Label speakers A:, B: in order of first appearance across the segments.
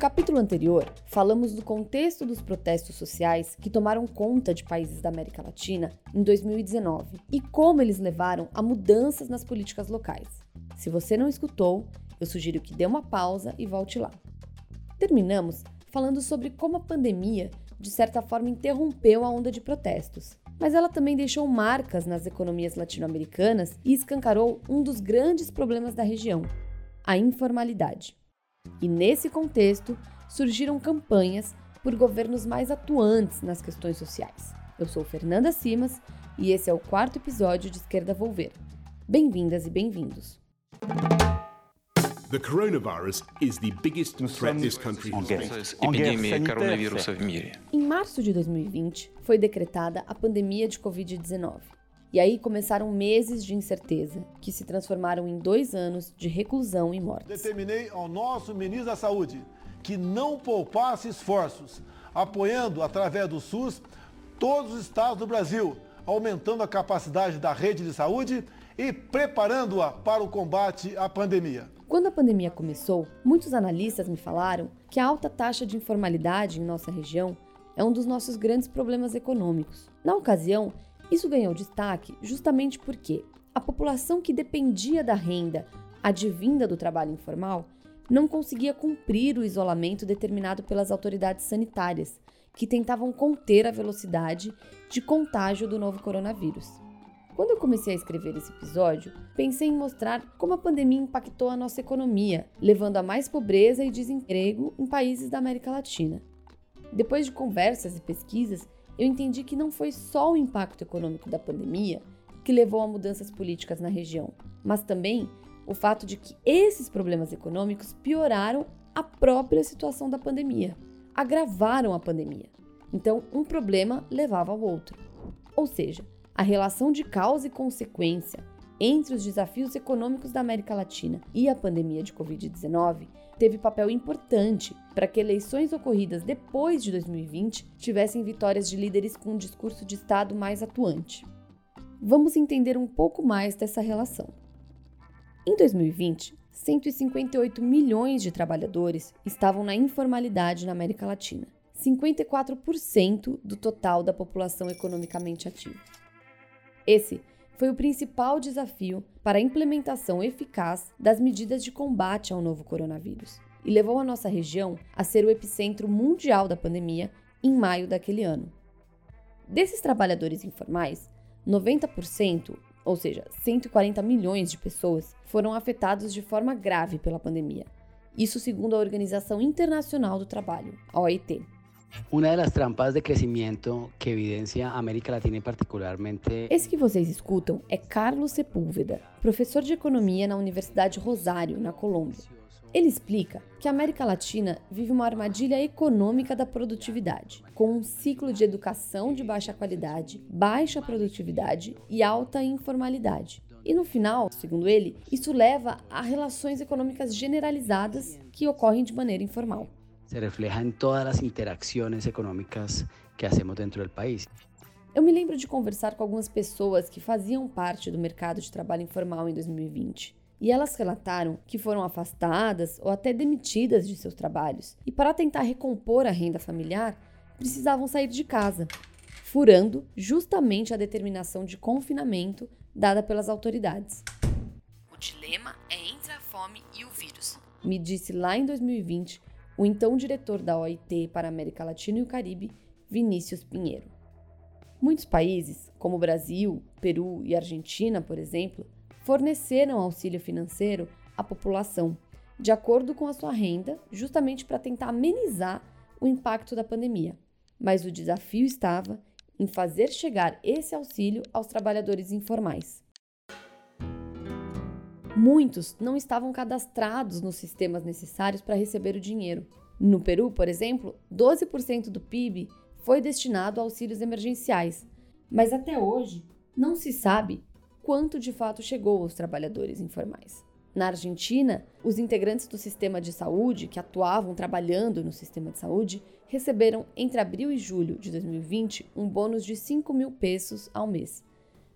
A: Capítulo anterior, falamos do contexto dos protestos sociais que tomaram conta de países da América Latina em 2019 e como eles levaram a mudanças nas políticas locais. Se você não escutou, eu sugiro que dê uma pausa e volte lá. Terminamos falando sobre como a pandemia, de certa forma, interrompeu a onda de protestos, mas ela também deixou marcas nas economias latino-americanas e escancarou um dos grandes problemas da região: a informalidade. E nesse contexto, surgiram campanhas por governos mais atuantes nas questões sociais. Eu sou Fernanda Simas e esse é o quarto episódio de Esquerda Volver. Bem-vindas e bem-vindos.
B: The coronavirus is the biggest threat this country has faced.
C: Эпидемия коронавируса в мире.
A: Em março de 2020, foi decretada a pandemia de Covid-19. E aí começaram meses de incerteza, que se transformaram em dois anos de reclusão e mortes.
D: Determinei ao nosso ministro da Saúde que não poupasse esforços, apoiando, através do SUS, todos os estados do Brasil, aumentando a capacidade da rede de saúde e preparando-a para o combate à pandemia.
A: Quando a pandemia começou, muitos analistas me falaram que a alta taxa de informalidade em nossa região é um dos nossos grandes problemas econômicos. Na ocasião, isso ganhou destaque justamente porque a população que dependia da renda advinda do trabalho informal não conseguia cumprir o isolamento determinado pelas autoridades sanitárias, que tentavam conter a velocidade de contágio do novo coronavírus. Quando eu comecei a escrever esse episódio, pensei em mostrar como a pandemia impactou a nossa economia, levando a mais pobreza e desemprego em países da América Latina. Depois de conversas e pesquisas, eu entendi que não foi só o impacto econômico da pandemia que levou a mudanças políticas na região, mas também o fato de que esses problemas econômicos pioraram a própria situação da pandemia, agravaram a pandemia. Então, um problema levava ao outro. Ou seja, a relação de causa e consequência entre os desafios econômicos da América Latina e a pandemia de Covid-19 teve papel importante para que eleições ocorridas depois de 2020 tivessem vitórias de líderes com um discurso de Estado mais atuante. Vamos entender um pouco mais dessa relação. Em 2020, 158 milhões de trabalhadores estavam na informalidade na América Latina, 54% do total da população economicamente ativa. Esse foi o principal desafio para a implementação eficaz das medidas de combate ao novo coronavírus e levou a nossa região a ser o epicentro mundial da pandemia em maio daquele ano. Desses trabalhadores informais, 90%, ou seja, 140 milhões de pessoas, foram afetados de forma grave pela pandemia. Isso segundo a Organização Internacional do Trabalho, a OIT.
E: Trampas de crecimiento que evidencia América Latina particularmente.
A: Esse que vocês escutam é Carlos Sepúlveda, professor de economia na Universidade Rosário, na Colômbia. Ele explica que a América Latina vive uma armadilha econômica da produtividade, com um ciclo de educação de baixa qualidade, baixa produtividade e alta informalidade. E no final, segundo ele, isso leva a relações econômicas generalizadas que ocorrem de maneira informal
E: se refleja en todas las interacciones económicas que hacemos dentro del país.
A: Eu me lembro de conversar com algumas pessoas que faziam parte do mercado de trabalho informal em 2020. E elas relataram que foram afastadas ou até demitidas de seus trabalhos e, para tentar recompor a renda familiar, precisavam sair de casa, furando justamente a determinação de confinamento dada pelas autoridades. O dilema é entre a fome e o vírus, me disse lá em 2020 o então diretor da OIT para a América Latina e o Caribe, Vinícius Pinheiro. Muitos países, como Brasil, Peru e Argentina, por exemplo, forneceram auxílio financeiro à população, de acordo com a sua renda, justamente para tentar amenizar o impacto da pandemia. Mas o desafio estava em fazer chegar esse auxílio aos trabalhadores informais. Muitos não estavam cadastrados nos sistemas necessários para receber o dinheiro. No Peru, por exemplo, 12% do PIB foi destinado a auxílios emergenciais, mas até hoje não se sabe quanto de fato chegou aos trabalhadores informais. Na Argentina, os integrantes do sistema de saúde que atuavam trabalhando no sistema de saúde receberam entre abril e julho de 2020 um bônus de 5 mil pesos ao mês.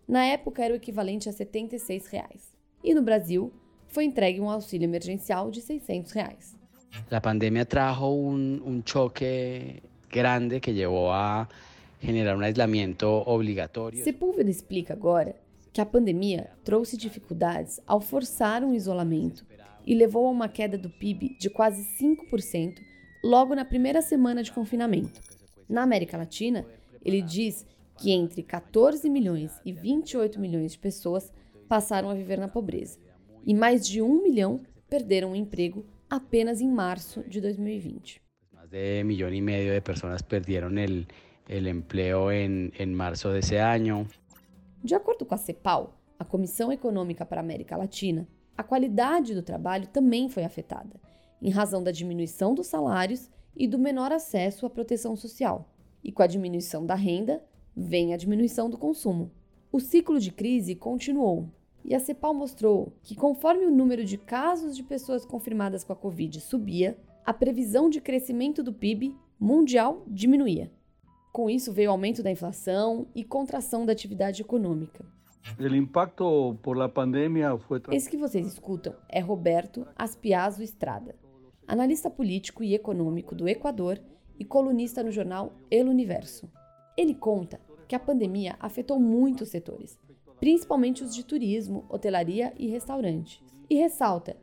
A: Na época era o equivalente a 76 reais e no Brasil foi entregue um auxílio emergencial de 600 reais.
E: A pandemia trajo um, um choque grande que levou a generar um isolamento obrigatório.
A: Sepúlveda explica agora que a pandemia trouxe dificuldades ao forçar um isolamento e levou a uma queda do PIB de quase 5% logo na primeira semana de confinamento. Na América Latina, ele diz que entre 14 milhões e 28 milhões de pessoas passaram a viver na pobreza e mais de um milhão perderam o emprego apenas em março de 2020.
E: Mais de um milhão e meio de pessoas perderam o, emprego em, em março desse ano.
A: De acordo com a CEPAL, a Comissão Econômica para a América Latina, a qualidade do trabalho também foi afetada, em razão da diminuição dos salários e do menor acesso à proteção social. E com a diminuição da renda, vem a diminuição do consumo. O ciclo de crise continuou, e a CEPAL mostrou que, conforme o número de casos de pessoas confirmadas com a Covid subia, a previsão de crescimento do PIB mundial diminuía. Com isso veio aumento da inflação e contração da atividade econômica.
F: O impacto por la pandemia foi.
A: Esse que vocês escutam é Roberto Aspiazo Estrada, analista político e econômico do Equador e colunista no jornal El Universo. Ele conta que a pandemia afetou muitos setores, principalmente os de turismo, hotelaria e restaurantes, e ressalta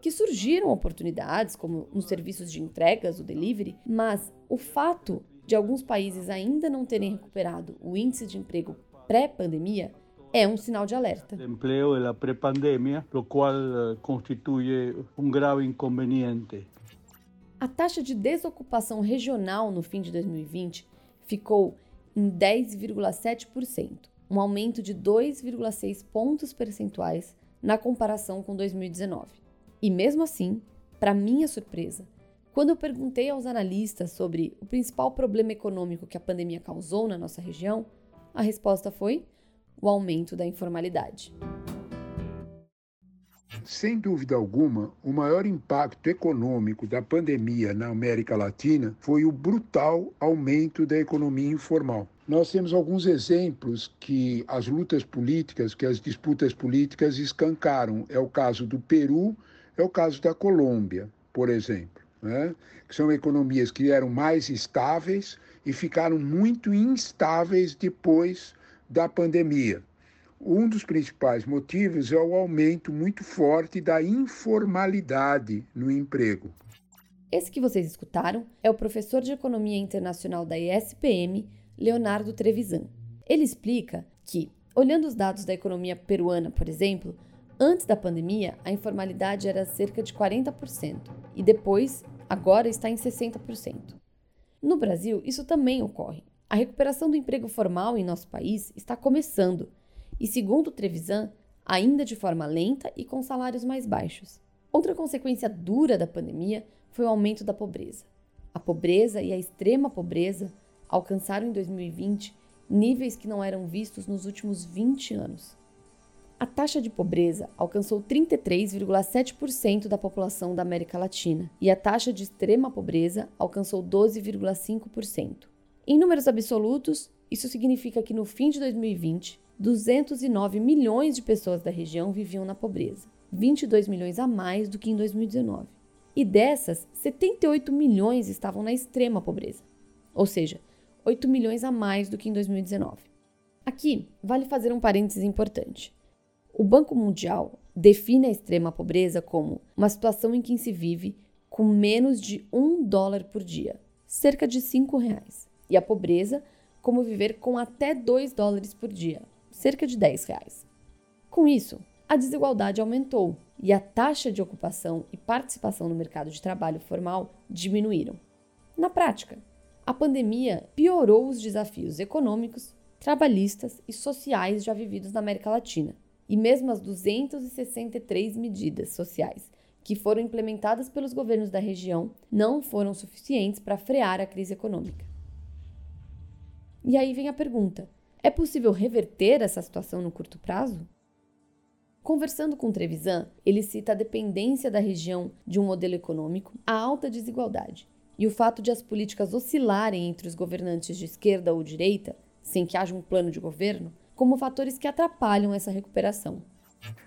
A: que surgiram oportunidades, como nos serviços de entregas, o delivery, mas o fato de alguns países ainda não terem recuperado o índice de emprego pré-pandemia é um sinal de alerta.
F: O emprego da pré-pandemia, o qual eh, constitui um grave inconveniente.
A: A taxa de desocupação regional no fim de 2020 ficou em 10,7%, um aumento de 2,6 pontos percentuais na comparação com 2019. E mesmo assim, para minha surpresa, quando eu perguntei aos analistas sobre o principal problema econômico que a pandemia causou na nossa região, a resposta foi o aumento da informalidade.
G: Sem dúvida alguma, o maior impacto econômico da pandemia na América Latina foi o brutal aumento da economia informal. Nós temos alguns exemplos que as lutas políticas, que as disputas políticas escancaram. É o caso do Peru, é o caso da Colômbia, por exemplo, né? que são economias que eram mais estáveis e ficaram muito instáveis depois da pandemia. Um dos principais motivos é o aumento muito forte da informalidade no emprego.
A: Esse que vocês escutaram é o professor de Economia Internacional da ISPM, Leonardo Trevisan. Ele explica que, olhando os dados da economia peruana, por exemplo, antes da pandemia a informalidade era cerca de 40% e depois, agora, está em 60%. No Brasil, isso também ocorre. A recuperação do emprego formal em nosso país está começando e, segundo Trevisan, ainda de forma lenta e com salários mais baixos. Outra consequência dura da pandemia foi o aumento da pobreza. A pobreza e a extrema pobreza alcançaram em 2020 níveis que não eram vistos nos últimos 20 anos. A taxa de pobreza alcançou 33,7% da população da América Latina e a taxa de extrema pobreza alcançou 12,5%. Em números absolutos, isso significa que no fim de 2020, 209 milhões de pessoas da região viviam na pobreza, 22 milhões a mais do que em 2019. E dessas, 78 milhões estavam na extrema pobreza, ou seja, 8 milhões a mais do que em 2019. Aqui, vale fazer um parênteses importante. O Banco Mundial define a extrema pobreza como uma situação em que se vive com menos de um dólar por dia, cerca de cinco reais e a pobreza como viver com até 2 dólares por dia, cerca de 10 reais. Com isso, a desigualdade aumentou e a taxa de ocupação e participação no mercado de trabalho formal diminuíram. Na prática, a pandemia piorou os desafios econômicos, trabalhistas e sociais já vividos na América Latina. E mesmo as 263 medidas sociais que foram implementadas pelos governos da região não foram suficientes para frear a crise econômica. E aí vem a pergunta: é possível reverter essa situação no curto prazo? Conversando com Trevisan, ele cita a dependência da região de um modelo econômico, a alta desigualdade e o fato de as políticas oscilarem entre os governantes de esquerda ou direita, sem que haja um plano de governo, como fatores que atrapalham essa recuperação.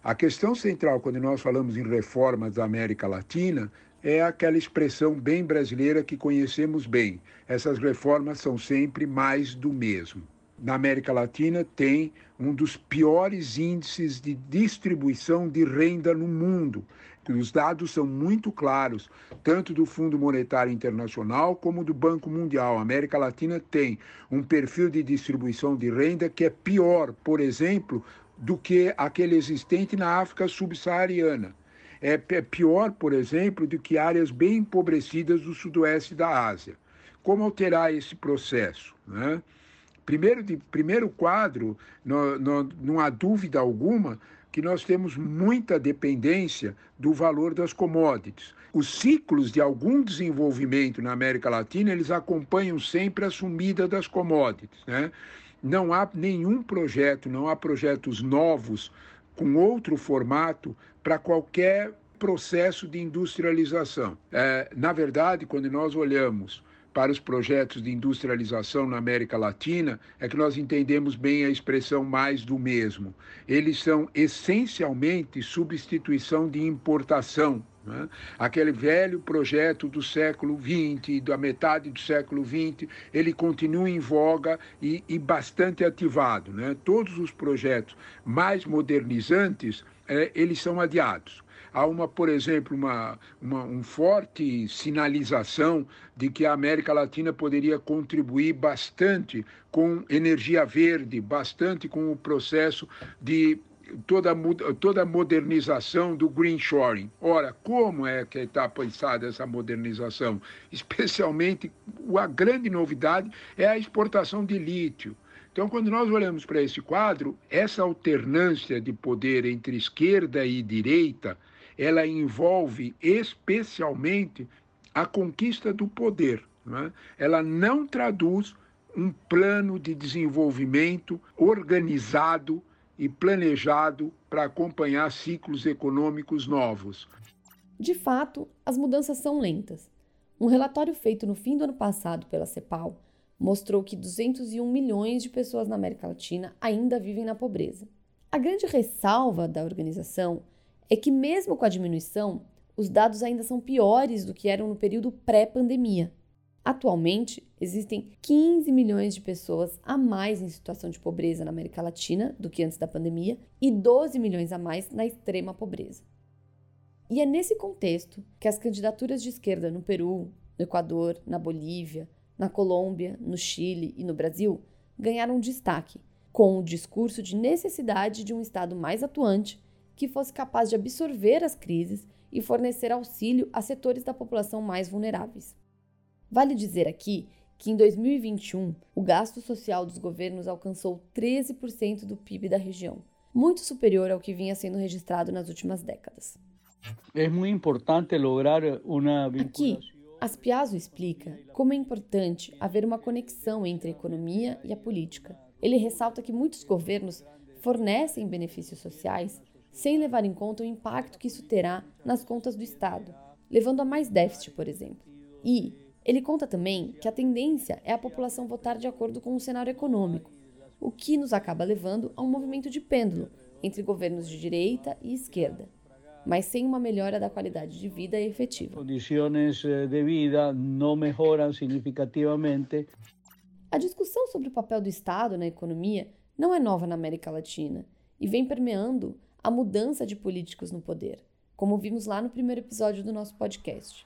G: A questão central, quando nós falamos em reformas da América Latina, é aquela expressão bem brasileira que conhecemos bem. Essas reformas são sempre mais do mesmo. Na América Latina tem um dos piores índices de distribuição de renda no mundo. Os dados são muito claros, tanto do Fundo Monetário Internacional como do Banco Mundial. A América Latina tem um perfil de distribuição de renda que é pior, por exemplo, do que aquele existente na África subsaariana. É pior, por exemplo, do que áreas bem empobrecidas do sudoeste da Ásia. Como alterar esse processo? Né? Primeiro, de, primeiro quadro, no, no, não há dúvida alguma que nós temos muita dependência do valor das commodities. Os ciclos de algum desenvolvimento na América Latina, eles acompanham sempre a sumida das commodities. Né? Não há nenhum projeto, não há projetos novos com outro formato para qualquer processo de industrialização. É, na verdade, quando nós olhamos para os projetos de industrialização na América Latina é que nós entendemos bem a expressão mais do mesmo. Eles são essencialmente substituição de importação. Né? Aquele velho projeto do século XX, da metade do século XX, ele continua em voga e, e bastante ativado. Né? Todos os projetos mais modernizantes, é, eles são adiados. Há uma, por exemplo, uma, uma um forte sinalização de que a América Latina poderia contribuir bastante com energia verde, bastante com o processo de toda, toda a modernização do green shoring. Ora, como é que está pensada essa modernização? Especialmente, a grande novidade é a exportação de lítio. Então, quando nós olhamos para esse quadro, essa alternância de poder entre esquerda e direita ela envolve especialmente a conquista do poder. Não é? Ela não traduz um plano de desenvolvimento organizado e planejado para acompanhar ciclos econômicos novos.
A: De fato, as mudanças são lentas. Um relatório feito no fim do ano passado pela CEPAL mostrou que 201 milhões de pessoas na América Latina ainda vivem na pobreza. A grande ressalva da organização é que, mesmo com a diminuição, os dados ainda são piores do que eram no período pré-pandemia. Atualmente, existem 15 milhões de pessoas a mais em situação de pobreza na América Latina do que antes da pandemia e 12 milhões a mais na extrema pobreza. E é nesse contexto que as candidaturas de esquerda no Peru, no Equador, na Bolívia, na Colômbia, no Chile e no Brasil ganharam destaque, com o discurso de necessidade de um Estado mais atuante que fosse capaz de absorver as crises e fornecer auxílio a setores da população mais vulneráveis. Vale dizer aqui que em 2021 o gasto social dos governos alcançou 13% do PIB da região, muito superior ao que vinha sendo registrado nas últimas décadas.
F: É muito importante lograr uma
A: Aqui, Aspiaso explica como é importante haver uma conexão entre a economia e a política. Ele ressalta que muitos governos fornecem benefícios sociais sem levar em conta o impacto que isso terá nas contas do Estado, levando a mais déficit, por exemplo. E ele conta também que a tendência é a população votar de acordo com o cenário econômico, o que nos acaba levando a um movimento de pêndulo entre governos de direita e esquerda, mas sem uma melhora da qualidade de vida efetiva.
F: Condições eh, de vida não melhoram significativamente.
A: A discussão sobre o papel do Estado na economia não é nova na América Latina e vem permeando a mudança de políticos no poder, como vimos lá no primeiro episódio do nosso podcast.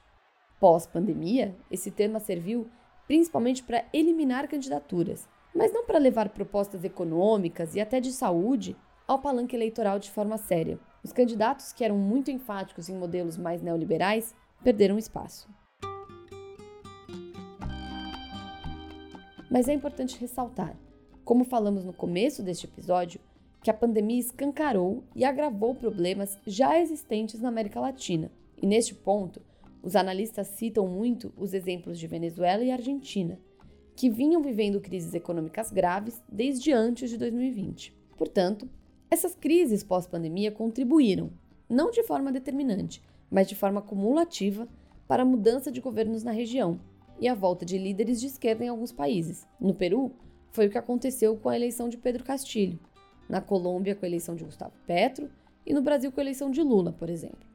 A: Pós-pandemia, esse tema serviu principalmente para eliminar candidaturas, mas não para levar propostas econômicas e até de saúde ao palanque eleitoral de forma séria. Os candidatos que eram muito enfáticos em modelos mais neoliberais perderam espaço. Mas é importante ressaltar, como falamos no começo deste episódio, que a pandemia escancarou e agravou problemas já existentes na América Latina. E neste ponto, os analistas citam muito os exemplos de Venezuela e Argentina, que vinham vivendo crises econômicas graves desde antes de 2020. Portanto, essas crises pós-pandemia contribuíram, não de forma determinante, mas de forma cumulativa, para a mudança de governos na região e a volta de líderes de esquerda em alguns países. No Peru, foi o que aconteceu com a eleição de Pedro Castilho, na Colômbia com a eleição de Gustavo Petro e no Brasil com a eleição de Lula, por exemplo.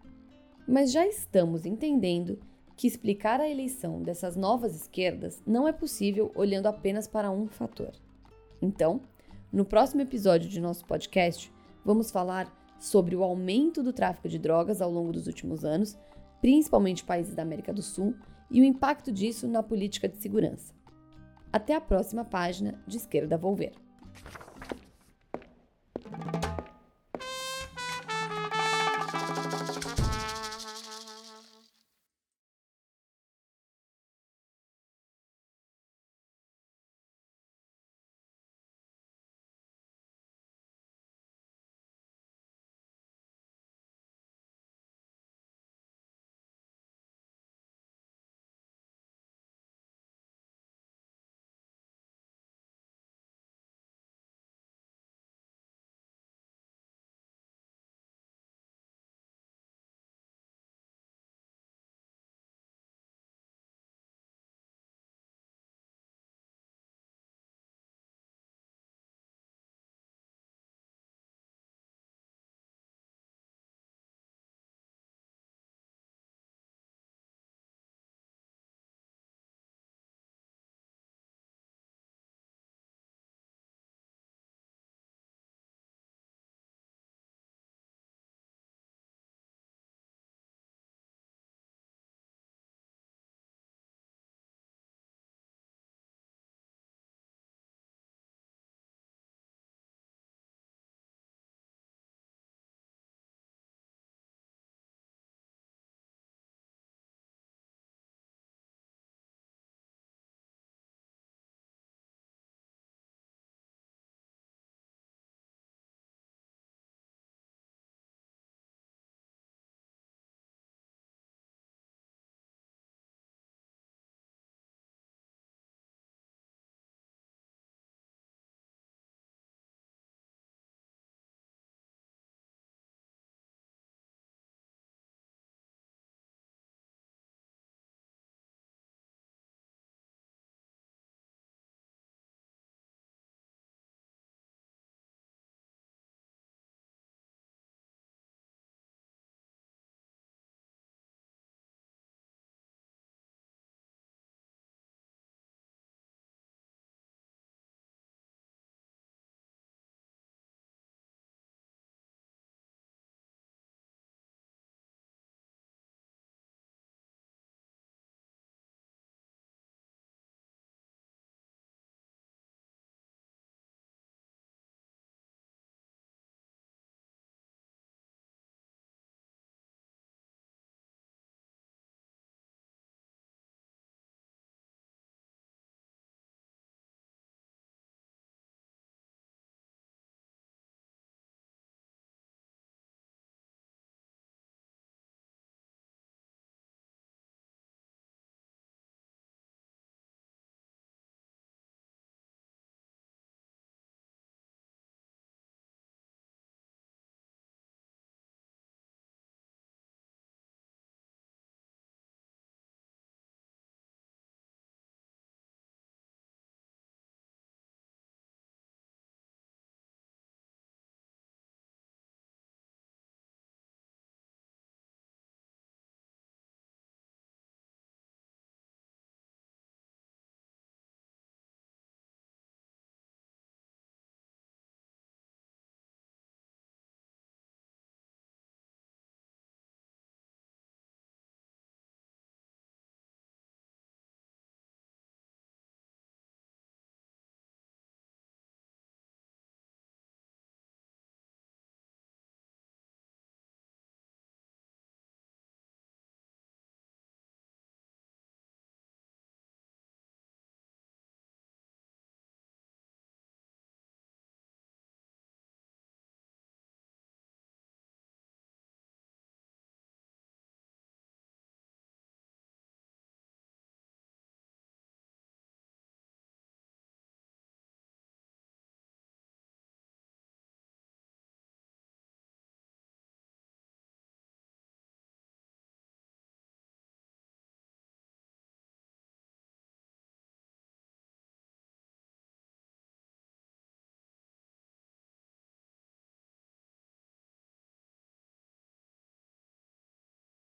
A: Mas já estamos entendendo que explicar a eleição dessas novas esquerdas não é possível olhando apenas para um fator. Então, no próximo episódio de nosso podcast, vamos falar sobre o aumento do tráfico de drogas ao longo dos últimos anos, principalmente países da América do Sul, e o impacto disso na política de segurança. Até a próxima página de Esquerda Volver.